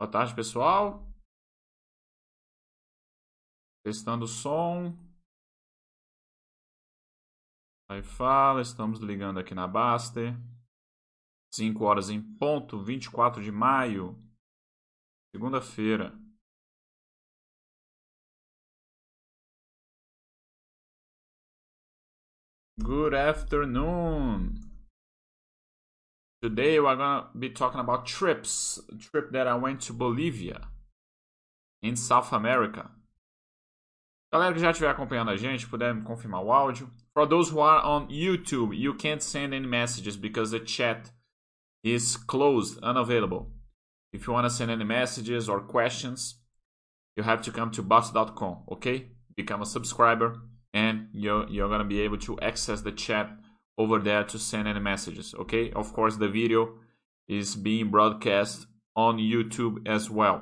Boa tarde, pessoal. Testando o som. Aí fala, estamos ligando aqui na Baster. 5 horas em ponto, 24 de maio, segunda-feira. Good afternoon. Today we're gonna be talking about trips. A trip that I went to Bolivia in South America. Galera que já estiver acompanhando a gente, puder me confirmar o áudio. For those who are on YouTube, you can't send any messages because the chat is closed, unavailable. If you want to send any messages or questions, you have to come to bots.com, okay? Become a subscriber and you're, you're gonna be able to access the chat over there to send any messages okay? Of course the video is being broadcast on youtube as well.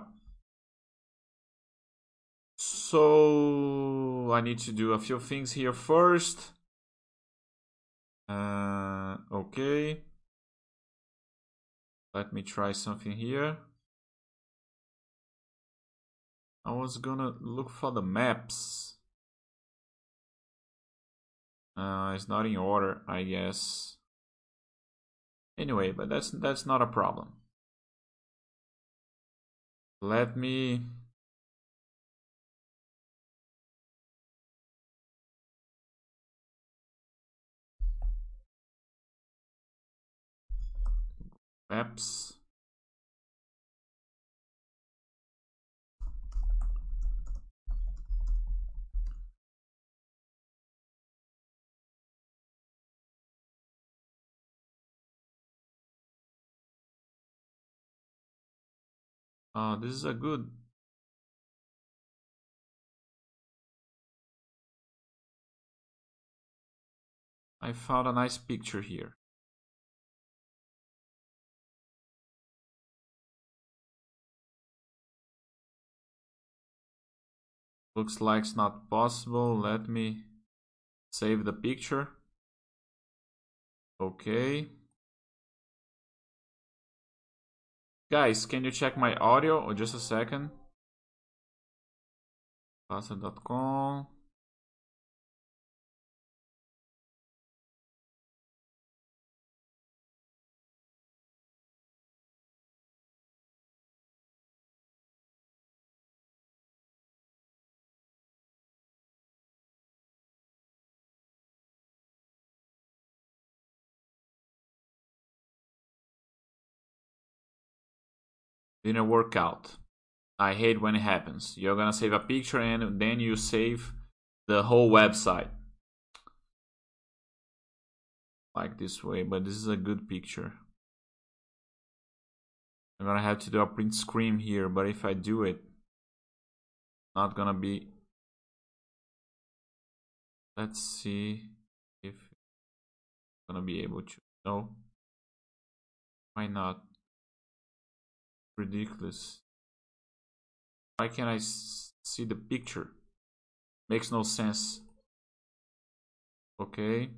So i need to do a few things here first. Uh, okay. Let me try something here. I was gonna look for the maps uh, it's not in order, I guess. Anyway, but that's that's not a problem. Let me Maps. Uh, this is a good I found a nice picture here. Looks like it's not possible. Let me save the picture. Okay. Guys, can you check my audio or just a second? Passa.com. didn't work out. I hate when it happens. You're gonna save a picture and then you save the whole website. Like this way, but this is a good picture. I'm gonna have to do a print screen here, but if I do it, not gonna be. Let's see if I'm gonna be able to. No. Why not? Ridiculous. Why can't I see the picture? Makes no sense. Okay.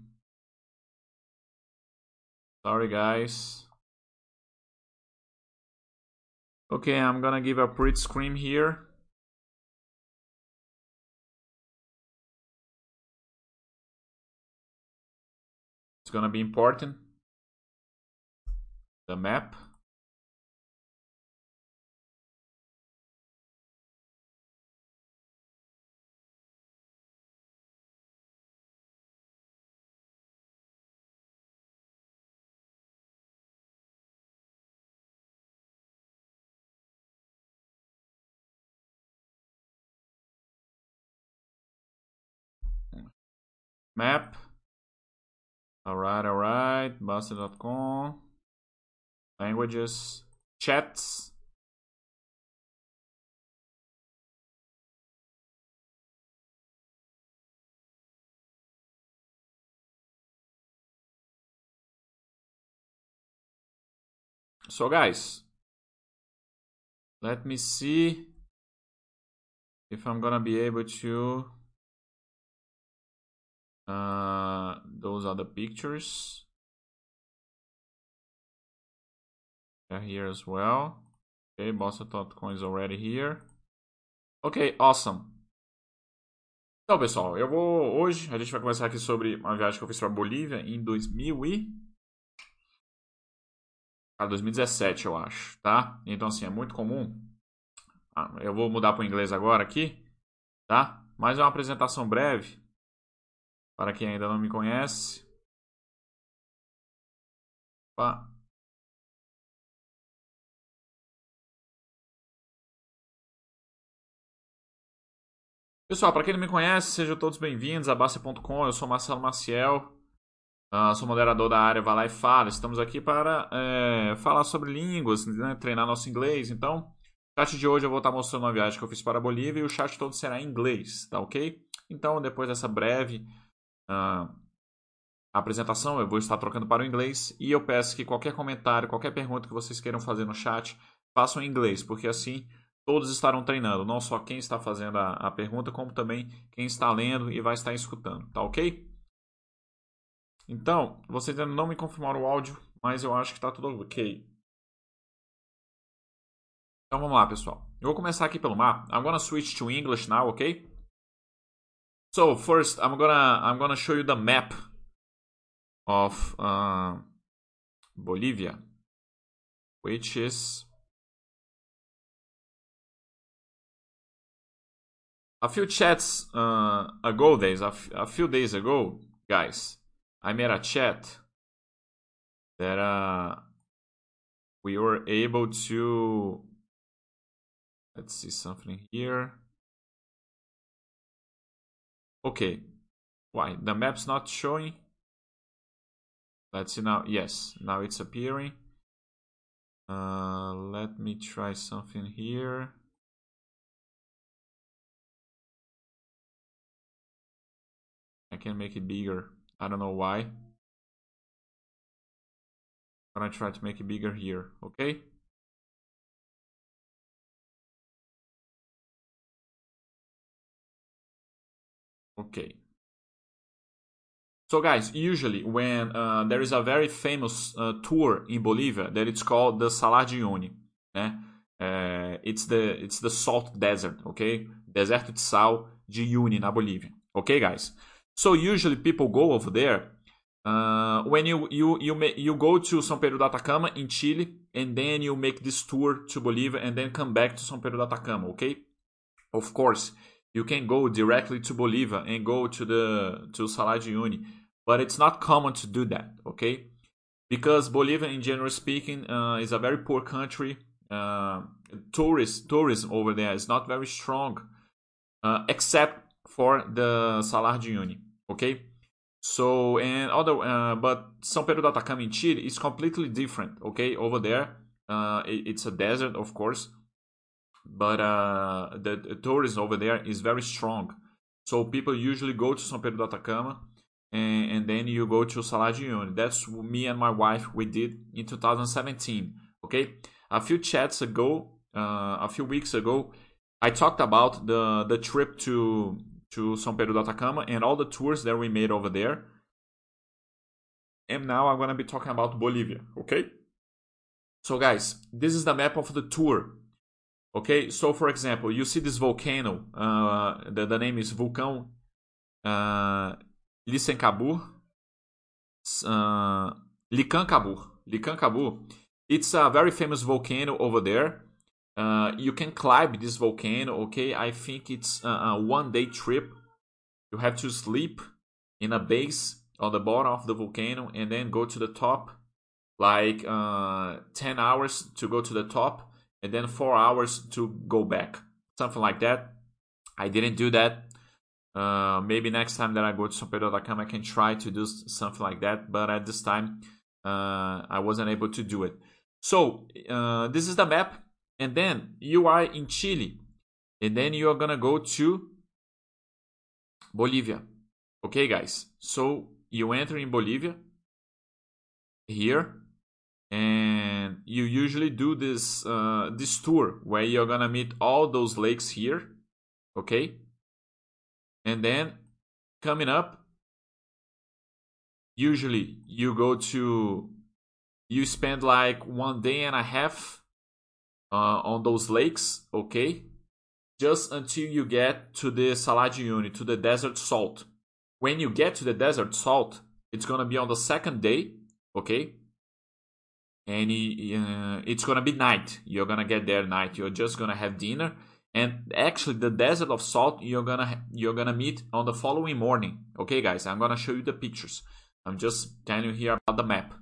Sorry, guys. Okay, I'm gonna give a print screen here. It's gonna be important. The map. Map. Alright, alright. Buster.com. Languages. Chats. So guys, let me see if I'm gonna be able to uh, those are the pictures. They're here as well. Okay, Bossa.com is already here. Ok, awesome. Então, pessoal, eu vou hoje a gente vai começar aqui sobre uma viagem que eu fiz para Bolívia em 2000 e ah, 2017, eu acho, tá? Então assim, é muito comum. Ah, eu vou mudar para o inglês agora aqui, tá? Mais uma apresentação breve para quem ainda não me conhece. Opa. Pessoal, para quem não me conhece, sejam todos bem-vindos a Basta.com. Eu sou Marcelo Maciel, uh, sou moderador da área Vai Lá e Fala. Estamos aqui para é, falar sobre línguas, né, treinar nosso inglês. Então, no chat de hoje eu vou estar mostrando uma viagem que eu fiz para a Bolívia e o chat todo será em inglês, tá ok? Então, depois dessa breve uh, apresentação, eu vou estar trocando para o inglês e eu peço que qualquer comentário, qualquer pergunta que vocês queiram fazer no chat, façam em inglês, porque assim todos estarão treinando, não só quem está fazendo a, a pergunta, como também quem está lendo e vai estar escutando, tá ok? Então, vocês ainda não me confirmaram o áudio, mas eu acho que está tudo ok. Então vamos lá, pessoal. Eu vou começar aqui pelo mapa. I'm gonna switch to English now, ok? So first, I'm gonna I'm gonna show you the map of uh, Bolivia, which is a few chats uh, ago days a, a few days ago guys i made a chat that uh, we were able to let's see something here okay why the map's not showing let's see now yes now it's appearing uh, let me try something here I can make it bigger. I don't know why. I'm gonna try to make it bigger here, okay? Okay. So guys, usually when uh, there is a very famous uh, tour in Bolivia that it's called the Salar de Uyuni, né? Uh, it's the it's the salt desert, okay? Deserto de sal de Uyuni na Bolívia. Okay, guys. So usually people go over there uh, when you you you may, you go to São Pedro do Atacama in Chile, and then you make this tour to Bolivia, and then come back to São Pedro do Atacama. Okay, of course you can go directly to Bolivia and go to the to Salar de Uyuni, but it's not common to do that. Okay, because Bolivia, in general speaking, uh, is a very poor country. Uh, tourist tourism over there is not very strong, uh, except for the Salar de Uyuni okay so and other uh, but São Pedro do Atacama in Chile is completely different okay over there uh, it, it's a desert of course but uh, the, tourism over there is very strong so people usually go to São Pedro do Atacama and, and then you go to Salar de Uyuni that's me and my wife we did in 2017 okay a few chats ago uh, a few weeks ago I talked about the the trip to to São Pedro do Atacama and all the tours that we made over there. And now I'm gonna be talking about Bolivia, okay? So guys, this is the map of the tour. Okay, so for example, you see this volcano, uh, the, the name is Vulcão uh, Licancabur, uh, Licancabur, Licancabur. It's a very famous volcano over there. Uh, you can climb this volcano. Okay, I think it's a, a one day trip. You have to sleep in a base on the bottom of the volcano and then go to the top, like uh, 10 hours to go to the top, and then 4 hours to go back. Something like that. I didn't do that. Uh, maybe next time that I go to São Pedro da Cama, I can try to do something like that. But at this time, uh, I wasn't able to do it. So, uh, this is the map and then you are in Chile, and then you are gonna go to Bolivia. Okay, guys. So you enter in Bolivia here, and you usually do this uh, this tour where you're gonna meet all those lakes here. Okay, and then coming up, usually you go to you spend like one day and a half uh, on those lakes, okay? Just until you get to the Salar de to the desert salt. When you get to the desert salt, it's gonna be on the second day, okay? And uh, it's gonna be night. You're gonna get there night. You're just gonna have dinner, and actually, the desert of salt you're gonna you're gonna meet on the following morning. Okay, guys, I'm gonna show you the pictures. I'm just telling you here about the map.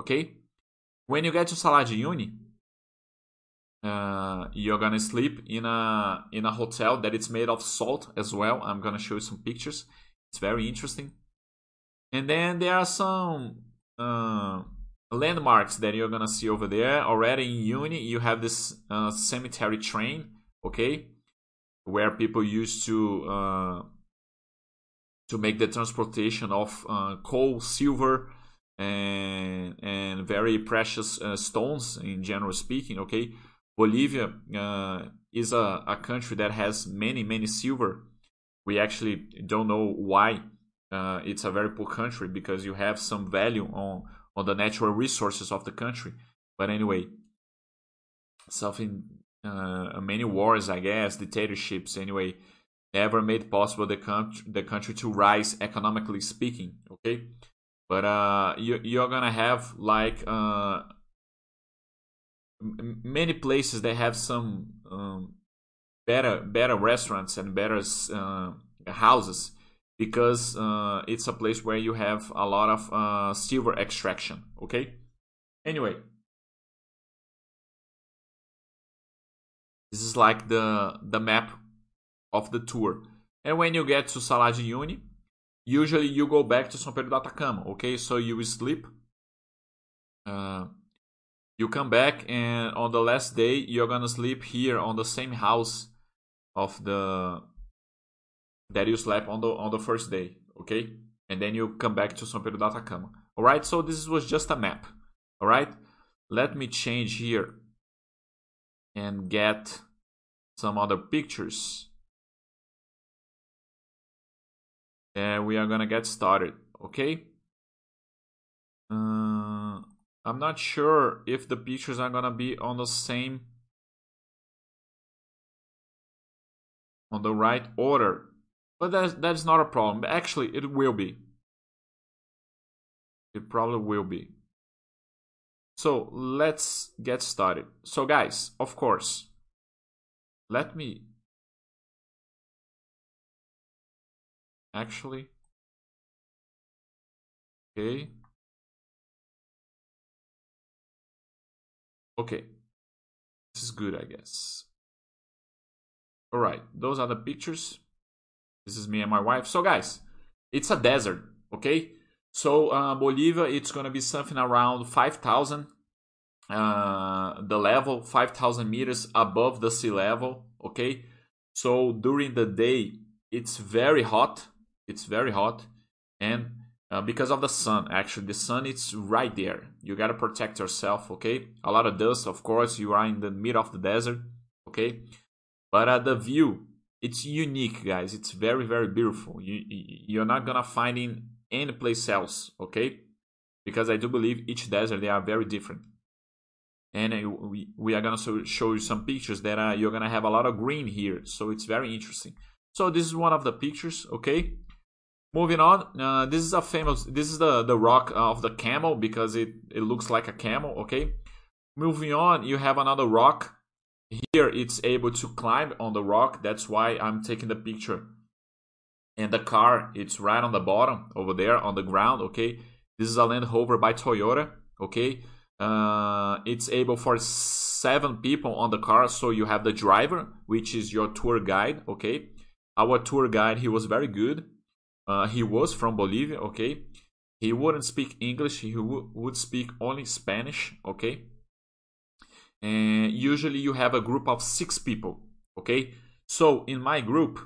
Okay, when you get to Salar uh, you're gonna sleep in a in a hotel that it's made of salt as well. I'm gonna show you some pictures. It's very interesting. And then there are some uh, landmarks that you're gonna see over there. Already in Uyuni, you have this uh, cemetery train, okay, where people used to uh, to make the transportation of uh, coal, silver, and and very precious uh, stones in general speaking, okay Bolivia uh, is a, a country that has many, many silver. We actually don't know why uh, it's a very poor country because you have some value on, on the natural resources of the country. But anyway, something, uh, many wars, I guess, dictatorships, anyway, never made possible the country, the country to rise economically speaking. Okay, but uh, you, you're gonna have like uh, many places they have some um, better better restaurants and better uh, houses because uh, it's a place where you have a lot of uh, silver extraction okay? Anyway. This is like the the map of the tour. And when you get to Salar de usually you go back to São Pedro do Atacama okay? So you sleep uh, you come back and on the last day you're gonna sleep here on the same house of the that you slept on the on the first day okay? And then you come back to São Pedro da Atacama. All right so this was just a map all right let me change here and get some other pictures. And we are gonna get started okay? Uh, I'm not sure if the pictures are gonna be on the same on the right order but that's that's not a problem actually it will be it probably will be so let's get started so guys of course let me actually okay Okay. This is good, I guess. Alright, those are the pictures. This is me and my wife. So, guys, it's a desert, okay? So, uh, Bolivia, it's gonna be something around 5,000. Uh, the level, 5,000 meters above the sea level, okay? So, during the day, it's very hot. It's very hot. And uh, because of the sun actually the sun it's right there you got to protect yourself okay a lot of dust of course you are in the middle of the desert okay but uh, the view it's unique guys it's very very beautiful you you're not gonna find in any place else okay because i do believe each desert they are very different and we, we are gonna show you some pictures that uh, you're gonna have a lot of green here so it's very interesting so this is one of the pictures okay Moving on, uh, this is a famous. This is the the rock of the camel because it it looks like a camel. Okay. Moving on, you have another rock. Here, it's able to climb on the rock. That's why I'm taking the picture. And the car, it's right on the bottom over there on the ground. Okay. This is a Land Rover by Toyota. Okay. Uh, it's able for seven people on the car. So you have the driver, which is your tour guide. Okay. Our tour guide, he was very good uh, he was from Bolivia, okay? He wouldn't speak English, he would speak only Spanish, okay? And usually you have a group of six people, okay? So in my group,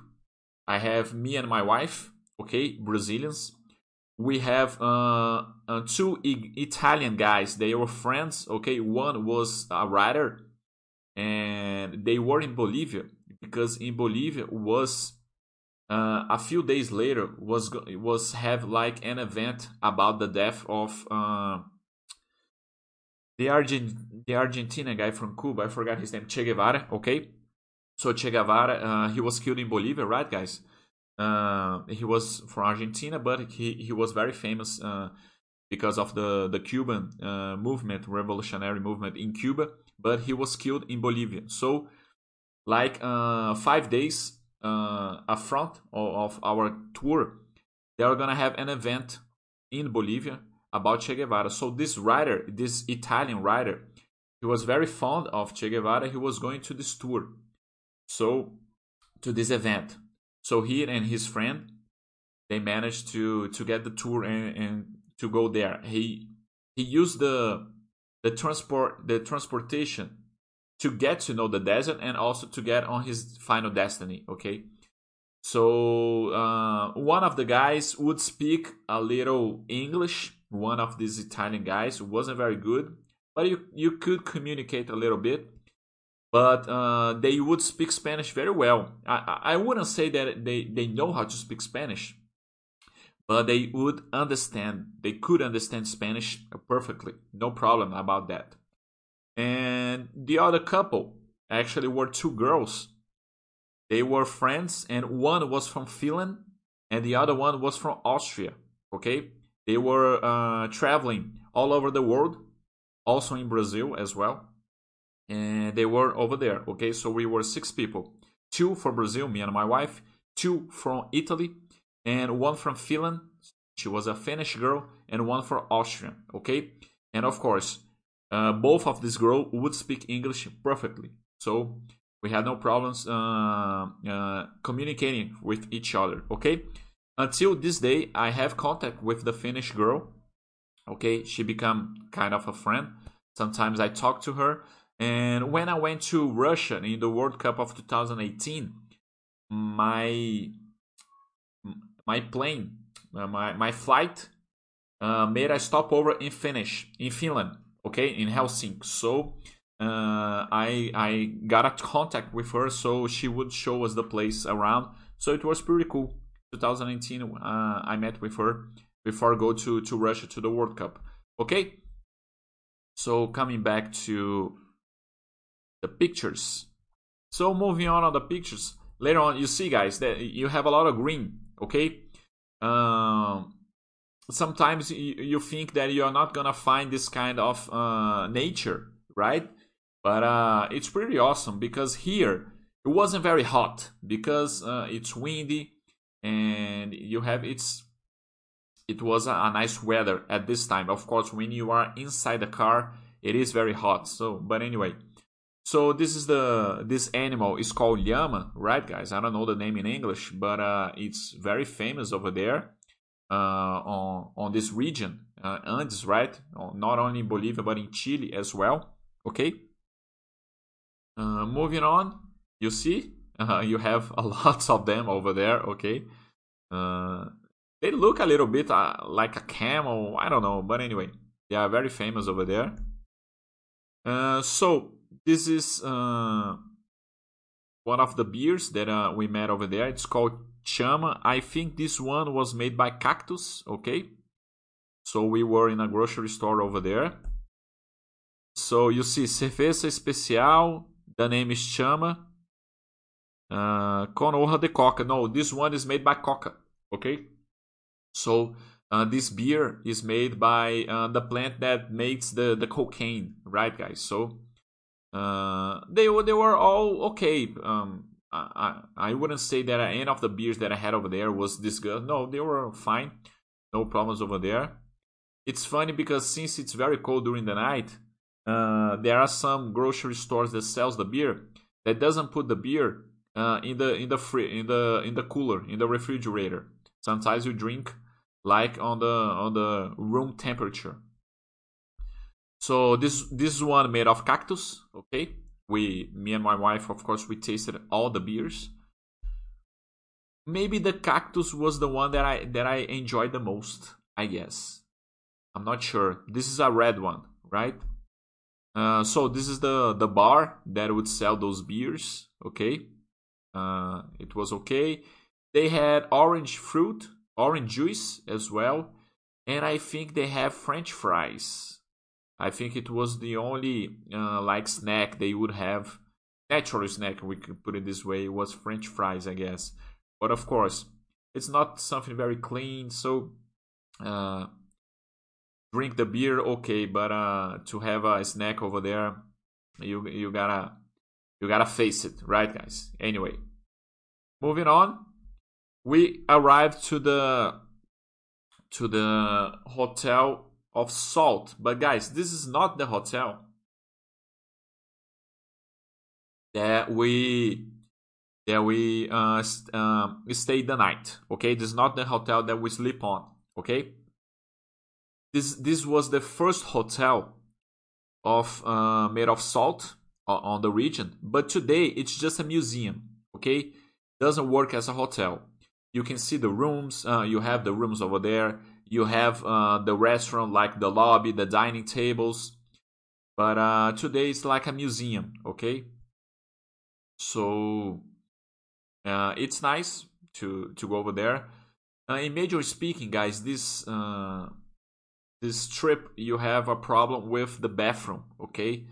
I have me and my wife, okay, Brazilians. We have uh, uh, two I- Italian guys. They were friends, okay. One was a writer, and they were in Bolivia because in Bolivia was uh, a few days later was was have like an event about the death of uh, the Argent the Argentinian guy from Cuba, I forgot his name, Che Guevara. Okay, so Che Guevara, uh, he was killed in Bolivia, right, guys? Uh, he was from Argentina, but he he was very famous uh, because of the the Cuban uh, movement, revolutionary movement in Cuba. But he was killed in Bolivia. So, like uh, five days uh, front of, of our tour, they are gonna have an event in Bolivia about Che Guevara. So this writer, this Italian writer, he was very fond of Che Guevara. He was going to this tour, so to this event. So he and his friend, they managed to to get the tour and, and to go there. He he used the the transport the transportation to get to know the desert and also to get on his final destiny. Okay, so uh, one of the guys would speak a little English. One of these Italian guys wasn't very good, but you you could communicate a little bit. But uh, they would speak Spanish very well. I I wouldn't say that they they know how to speak Spanish, but they would understand. They could understand Spanish perfectly. No problem about that. And the other couple actually were two girls they were friends, and one was from Finland and the other one was from Austria. Okay, they were uh, traveling all over the world, also in Brazil as well, and they were over there. Okay, so we were six people: two from Brazil, me and my wife, two from Italy, and one from Finland. She was a Finnish girl, and one from Austria. Okay, and of course, uh, both of these girls would speak English perfectly. So we had no problems uh, uh, communicating with each other okay until this day i have contact with the finnish girl okay she become kind of a friend sometimes i talk to her and when i went to russia in the world cup of 2018 my my plane uh, my my flight uh, made a stopover in Finnish in Finland, okay, in Helsinki. So uh, I I got a contact with her, so she would show us the place around. So it was pretty cool. 2019, uh, I met with her before I go to to Russia to the World Cup. Okay. So coming back to the pictures. So moving on on the pictures. Later on, you see, guys, that you have a lot of green. Okay. Um, sometimes you, you think that you are not gonna find this kind of uh, nature, right? But uh, it's pretty awesome because here it wasn't very hot because uh, it's windy and you have it's it was a, nice weather at this time. Of course, when you are inside the car, it is very hot. So, but anyway, so this is the this animal is called llama, right, guys? I don't know the name in English, but uh, it's very famous over there uh, on on this region, uh, Andes, right? Not only in Bolivia but in Chile as well. Okay. Uh, moving on, you see, uh, you have a lot of them over there. Okay, uh, they look a little bit uh, like a camel. I don't know, but anyway, they are very famous over there. Uh, so this is uh, one of the beers that we met over there. It's called Chama. I think this one was made by Cactus. Okay, so we were in a grocery store over there. So you see, cerveja especial the name is Chama. Uh, Con hoja de Coca. No, this one is made by Coca. Okay, so uh, this beer is made by uh, the plant that makes the the cocaine, right, guys? So uh, they they were all okay. Um, I, I wouldn't say that any of the beers that I had over there was this good. No, they were fine. No problems over there. It's funny because since it's very cold during the night, uh, there are some grocery stores that sells the beer that doesn't put the beer uh, in the in the free in the in the cooler in the refrigerator. Sometimes you drink like on the on the room temperature. So this this one made of cactus. Okay, we me and my wife, of course, we tasted all the beers. Maybe the cactus was the one that I that I enjoyed the most. I guess. I'm not sure. This is a red one, right? Uh, so this is the the bar that would sell those beers. Okay, uh, it was okay. They had orange fruit, orange juice as well, and I think they have French fries. I think it was the only uh, like snack they would have, natural snack we could put it this way, was French fries, I guess. But of course, it's not something very clean, so uh, drink the beer, okay, but uh, to have a snack over there, you you gotta you gotta face it, right, guys? Anyway, moving on, we arrived to the to the hotel of Salt, but guys, this is not the hotel that we that we uh, st- um, stayed the night. Okay, this is not the hotel that we sleep on. Okay, this this was the first hotel of uh, made of salt on the region, but today it's just a museum. Okay, doesn't work as a hotel. You can see the rooms. Uh, you have the rooms over there. You have uh, the restaurant, like the lobby, the dining tables. But uh, today it's like a museum. Okay, so uh, it's nice to to go over there. Uh, in major speaking, guys, this uh, this trip you have a problem with the bathroom okay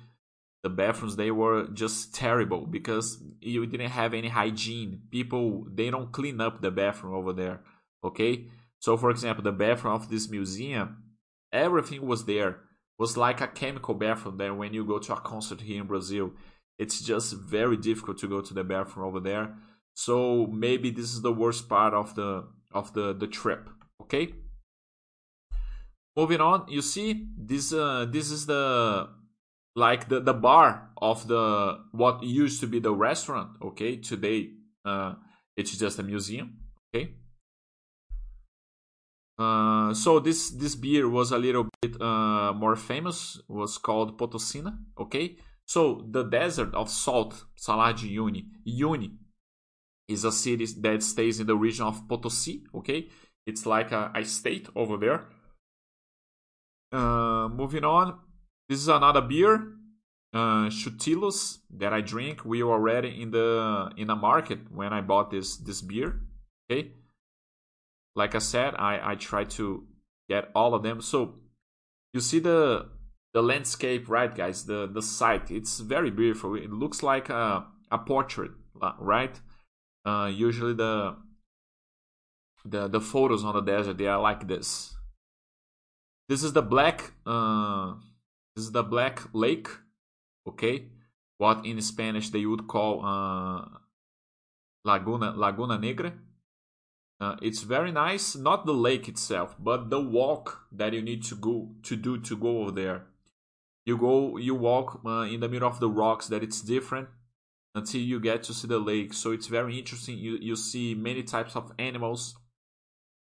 the bathrooms they were just terrible because you didn't have any hygiene. People they don't clean up the bathroom over there okay? So for example the bathroom of this museum everything was there. It was like a chemical bathroom there when you go to a concert here in brazil it's just very difficult to go to the bathroom over there. So maybe this is the worst part of the of the the trip okay? Moving on you see this uh, this is the like the, the bar of the what used to be the restaurant okay? Today uh, it's just a museum okay? Uh, so this this beer was a little bit uh, more famous was called potosina okay? So the desert of salt uyuni is a city that stays in the region of potosi okay? It's like a, a state over there. Uh, moving on, this is another beer, uh, Chutillos that I drink. We were already in the in the market when I bought this this beer. Okay, like I said, I I try to get all of them. So you see the the landscape, right, guys? The the site. It's very beautiful. It looks like a a portrait, right? Uh, usually the the the photos on the desert they are like this this is the black. Uh, this is the black lake. Okay, what in Spanish they would call uh, Laguna Laguna Negra. Uh, it's very nice, not the lake itself, but the walk that you need to go to do to go over there. You go, you walk uh, in the middle of the rocks. That it's different until you get to see the lake. So it's very interesting. You you see many types of animals,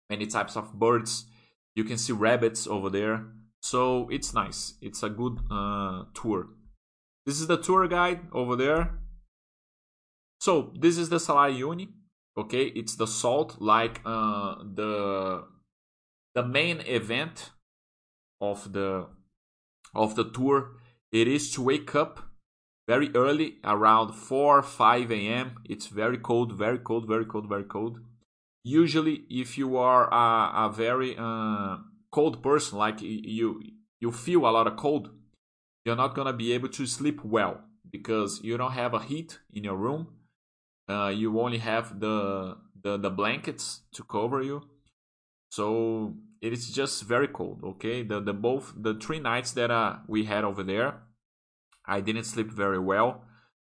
many types of birds. You can see rabbits over there. So it's nice. It's a good uh, tour. This is the tour guide over there. So this is the Salar Uyuni. Okay, it's the salt like uh, the the main event of the of the tour. It is to wake up very early, around 4 5 a.m. It's very cold, very cold, very cold, very cold usually if you are a, a very uh, cold person like you you feel a lot of cold you're not gonna be able to sleep well because you don't have a heat in your room. Uh, you only have the, the the blankets to cover you. So it is just very cold okay? The the both the three nights that uh, we had over there i didn't sleep very well.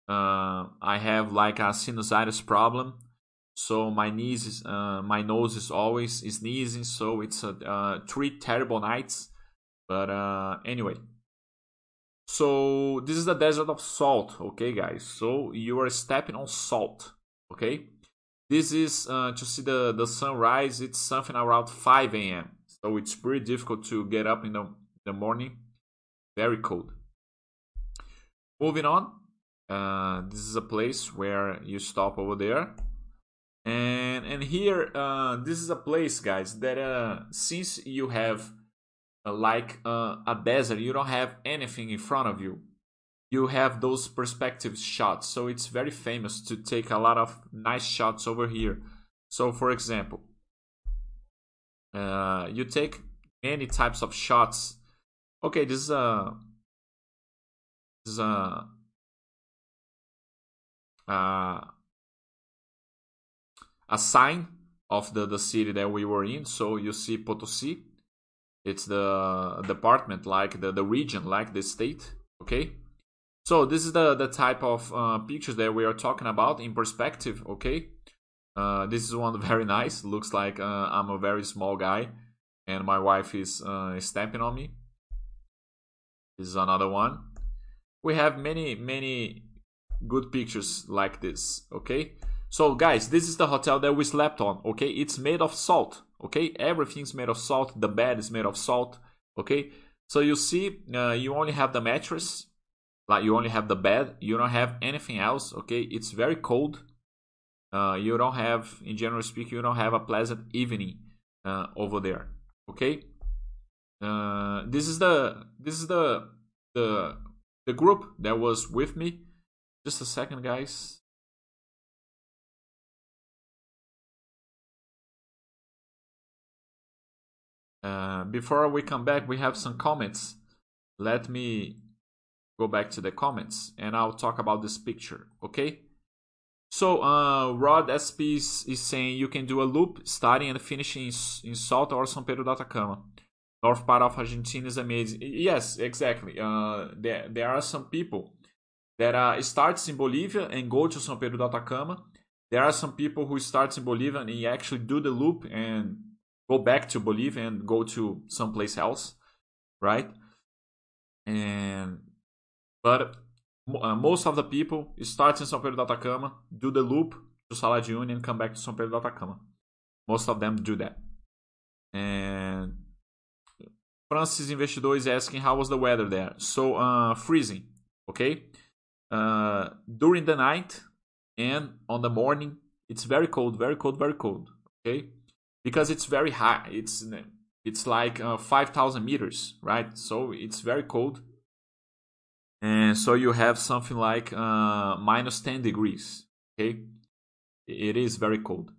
Uh, i have like a sinusitis problem so my knees is, uh, my nose is always sneezing so it's a, uh, three terrible nights. But uh, anyway. So this is the desert of salt okay guys? So you are stepping on salt okay? This is uh, to see the the sunrise it's something around 5 a.m so it's pretty difficult to get up in the, the morning. Very cold. Moving on uh, this is a place where you stop over there and and here uh, this is a place guys that uh, since you have uh, like uh, a desert you don't have anything in front of you. You have those perspective shots. So it's very famous to take a lot of nice shots over here. So for example uh, you take many types of shots. Okay, this is a this is a uh, a sign of the, the city that we were in. So you see Potosi. It's the department, like the, the region, like the state. Okay. So this is the, the type of uh, pictures that we are talking about in perspective. Okay. Uh, this is one very nice. Looks like uh, I'm a very small guy and my wife is uh, stamping on me. This is another one. We have many, many good pictures like this. Okay. So guys, this is the hotel that we slept on, okay? It's made of salt, okay? Everything's made of salt. The bed is made of salt, okay? So you see, uh, you only have the mattress, like you only have the bed. You don't have anything else, okay? It's very cold. Uh, you don't have, in general speaking, you don't have a pleasant evening uh, over there, okay? Uh, this is the this is the the the group that was with me. Just a second, guys. Uh, before we come back, we have some comments. Let me go back to the comments and I'll talk about this picture, okay? So, uh, Rod SP is, is, saying you can do a loop starting and finishing in, in Salta or São Pedro da Atacama. North part of Argentina is amazing. Yes, exactly. Uh, there, there are some people that uh, starts in Bolivia and go to São Pedro da Atacama. There are some people who starts in Bolivia and actually do the loop and go back to Bolivia and go to someplace else, right? And but uh, most of the people start in São Pedro da Atacama, do the loop to Salar de Uyuni and come back to São Pedro da Atacama. Most of them do that. And Francis Investidor is asking how was the weather there. So uh, freezing, okay. Uh, during the night and on the morning, it's very cold, very cold, very cold. Okay, because it's very high. It's it's like uh, 5,000 meters, right? So it's very cold. And so you have something like uh, minus 10 degrees. Okay, it is very cold.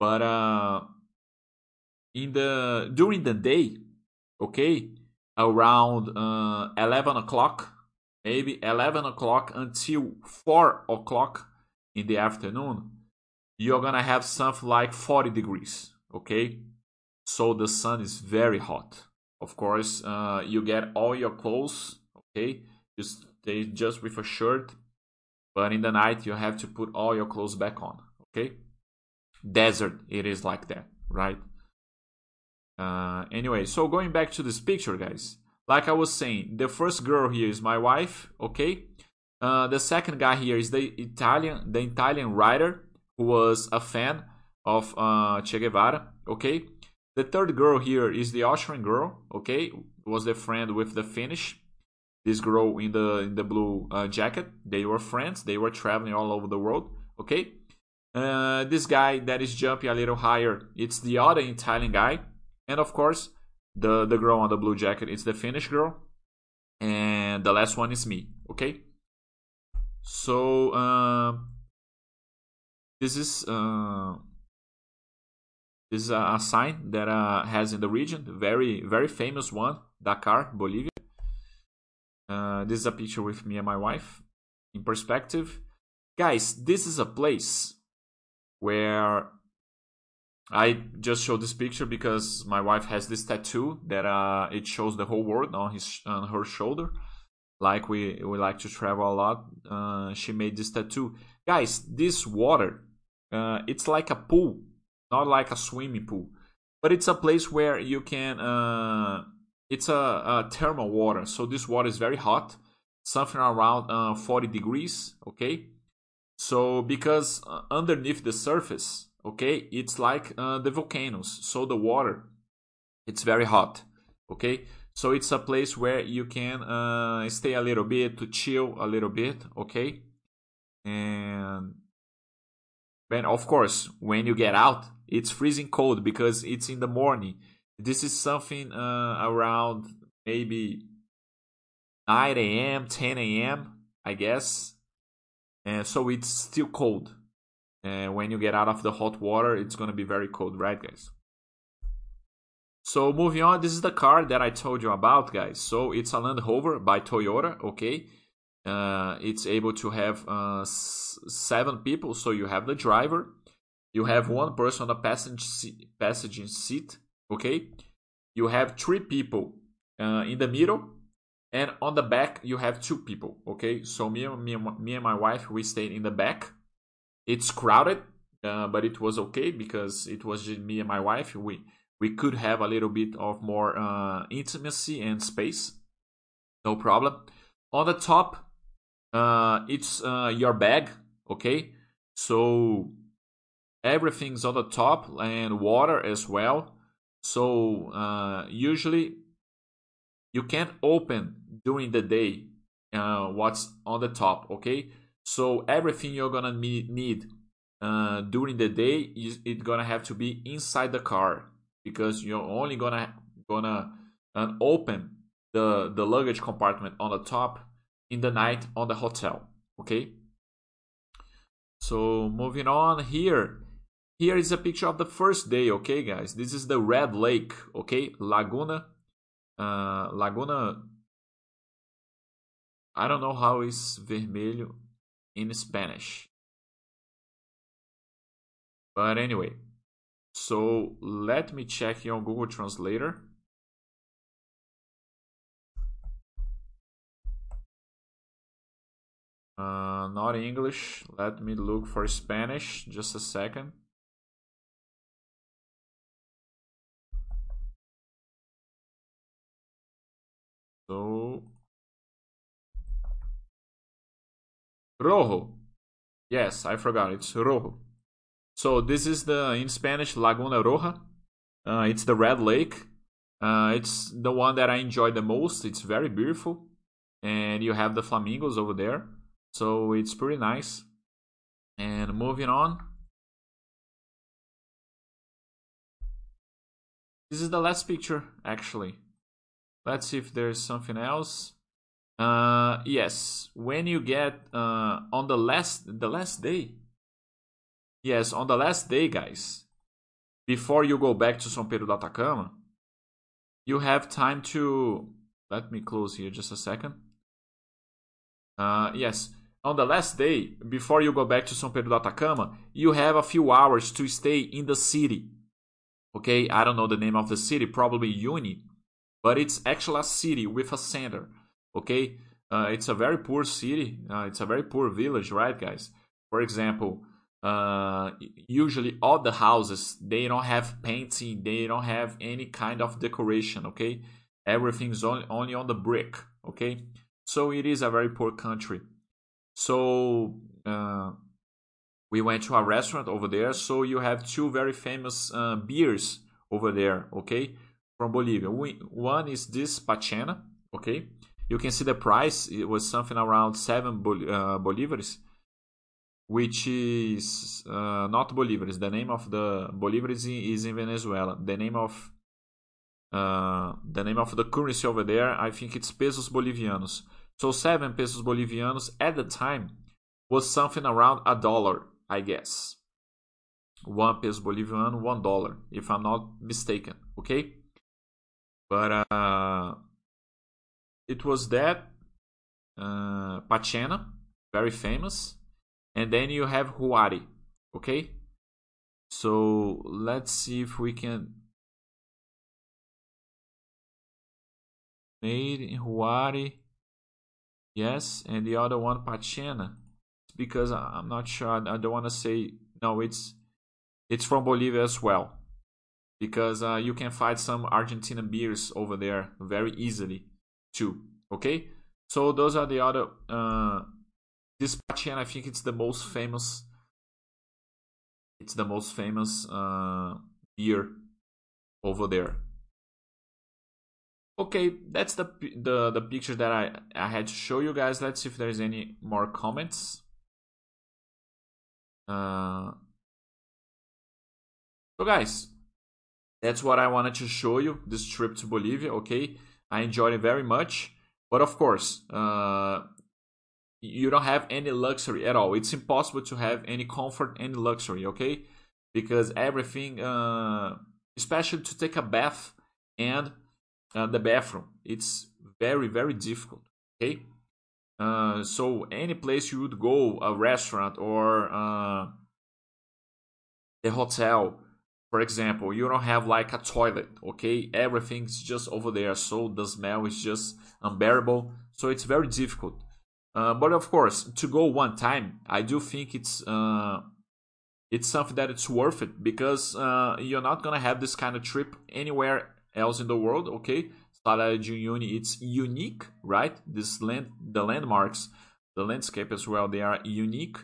But uh, in the during the day, okay, around uh, 11 o'clock, maybe 11 o'clock until 4 o'clock in the afternoon, you're gonna have something like 40 degrees okay? So the sun is very hot. Of course uh, you get all your clothes okay? Just stay just with a shirt but in the night you have to put all your clothes back on okay? Desert it is like that right? Uh, anyway so going back to this picture guys. Like i was saying the first girl here is my wife okay? Uh, the second guy here is the italian the italian writer who was a fan of uh, Che Guevara. Okay, the third girl here is the Austrian girl. Okay, was the friend with the Finnish. This girl in the in the blue uh, jacket. They were friends. They were traveling all over the world. Okay, uh, this guy that is jumping a little higher. It's the other Italian guy, and of course, the the girl on the blue jacket. It's the Finnish girl, and the last one is me. Okay, so. Uh, this is uh, this is a, sign that uh, has in the region, very very famous one, Dakar, Bolivia. Uh, this is a picture with me and my wife in perspective. Guys, this is a place where I just showed this picture because my wife has this tattoo that uh, it shows the whole world on his on her shoulder. Like we we like to travel a lot. Uh, she made this tattoo. Guys, this water uh, it's like a pool, not like a swimming pool, but it's a place where you can. Uh, it's a, a, thermal water, so this water is very hot, something around uh, 40 degrees. Okay, so because uh, underneath the surface, okay, it's like uh, the volcanoes, so the water, it's very hot. Okay, so it's a place where you can uh, stay a little bit to chill a little bit. Okay, and and of course, when you get out, it's freezing cold because it's in the morning. This is something uh, around maybe 9 a.m., 10 a.m., I guess. And so it's still cold. And when you get out of the hot water, it's going to be very cold, right, guys? So moving on, this is the car that I told you about, guys. So it's a Land Rover by Toyota, okay? Uh, it's able to have uh, seven people. So you have the driver, you have one person on the passenger seat, passenger seat okay? You have three people uh, in the middle, and on the back you have two people, okay? So me, me, me and my wife we stayed in the back. It's crowded, uh, but it was okay because it was just me and my wife. We we could have a little bit of more uh, intimacy and space, no problem. On the top, uh, it's uh, your bag, okay? So everything's on the top and water as well. So uh, usually you can't open during the day uh, what's on the top, okay? So everything you're gonna need uh, during the day is it gonna have to be inside the car because you're only gonna gonna uh, open the the luggage compartment on the top in the night on the hotel, okay? So moving on here, here is a picture of the first day, okay, guys? This is the Red Lake, okay? Laguna. Uh, Laguna. I don't know how is vermelho in Spanish. But anyway, so let me check here on Google Translator. Uh, not English. Let me look for Spanish. Just a second. So Rojo. Yes, I forgot. It's Rojo. So this is the in Spanish Laguna Roja. Uh, it's the red lake. Uh, it's the one that I enjoy the most. It's very beautiful, and you have the flamingos over there, so it's pretty nice. And moving on. This is the last picture, actually. Let's see if there's something else. Uh, yes, when you get uh, on the last the last day. Yes, on the last day, guys. Before you go back to São Pedro do Atacama, you have time to. Let me close here just a second. Uh, yes, on the last day, before you go back to São Pedro do Atacama, you have a few hours to stay in the city. Okay, I don't know the name of the city, probably Uyuni but it's actually a city with a center. Okay, uh, it's a very poor city. Uh, it's a very poor village, right, guys? For example, uh, usually all the houses they don't have painting, they don't have any kind of decoration. Okay, everything's only only on the brick. Okay, so it is a very poor country. So uh, we went to a restaurant over there. So you have two very famous uh, beers over there. Okay from Bolivia. One is this Paceña, okay? You can see the price, it was something around 7 bol uh, bolivares, which is uh, not bolivares. The name of the bolivares is in Venezuela. The name of uh, the name of the currency over there, I think it's pesos bolivianos. So 7 pesos bolivianos at the time was something around a dollar, I guess. 1 peso boliviano, 1 dollar, if I'm not mistaken, okay? But uh, it was that uh, Paceña, very famous, and then you have Huari. Okay, so let's see if we can made in Huari. Yes, and the other one Paceña. Because I'm not sure. I don't want to say no. It's it's from Bolivia as well because uh, you can find some Argentina beers over there very easily too. Okay, so those are the other. Uh, this Paceña, I think it's the most famous. It's the most famous uh, beer over there. Okay, that's the the the picture that I I had to show you guys. Let's see if there's any more comments. Uh, so guys, that's what I wanted to show you this trip to Bolivia. Okay, I enjoyed it very much, but of course, uh, you don't have any luxury at all. It's impossible to have any comfort, any luxury. Okay, because everything, uh, especially to take a bath, and uh, the bathroom. It's very very difficult. Okay, uh, so any place you would go, a restaurant or uh, a hotel, for example, you don't have like a toilet. Okay, everything's just over there, so the smell is just unbearable. So it's very difficult. Uh, but of course, to go one time, I do think it's uh, it's something that it's worth it because uh, you're not gonna have this kind of trip anywhere else in the world. Okay, Salar de Uyuni, it's unique, right? This land, the landmarks, the landscape as well, they are unique.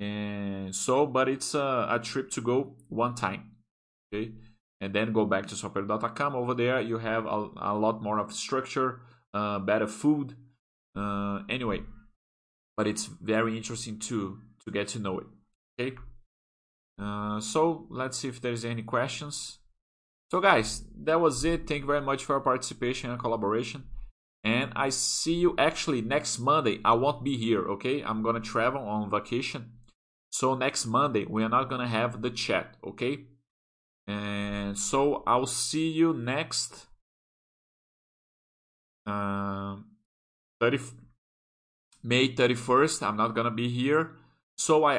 And so, but it's a, a trip to go one time, okay? And then go back to Sopero.com. Over there, you have a, a lot more of structure, uh, better food. Uh, anyway, but it's very interesting to to get to know it. Okay. Uh, so let's see if there's any questions. So, guys, that was it. Thank you very much for your participation and collaboration. And I see you actually next Monday. I won't be here, okay? I'm gonna travel on vacation. So, next Monday, we are not gonna have the chat, okay? And so, I'll see you next uh, 30, May 31st. I'm not gonna be here. So, I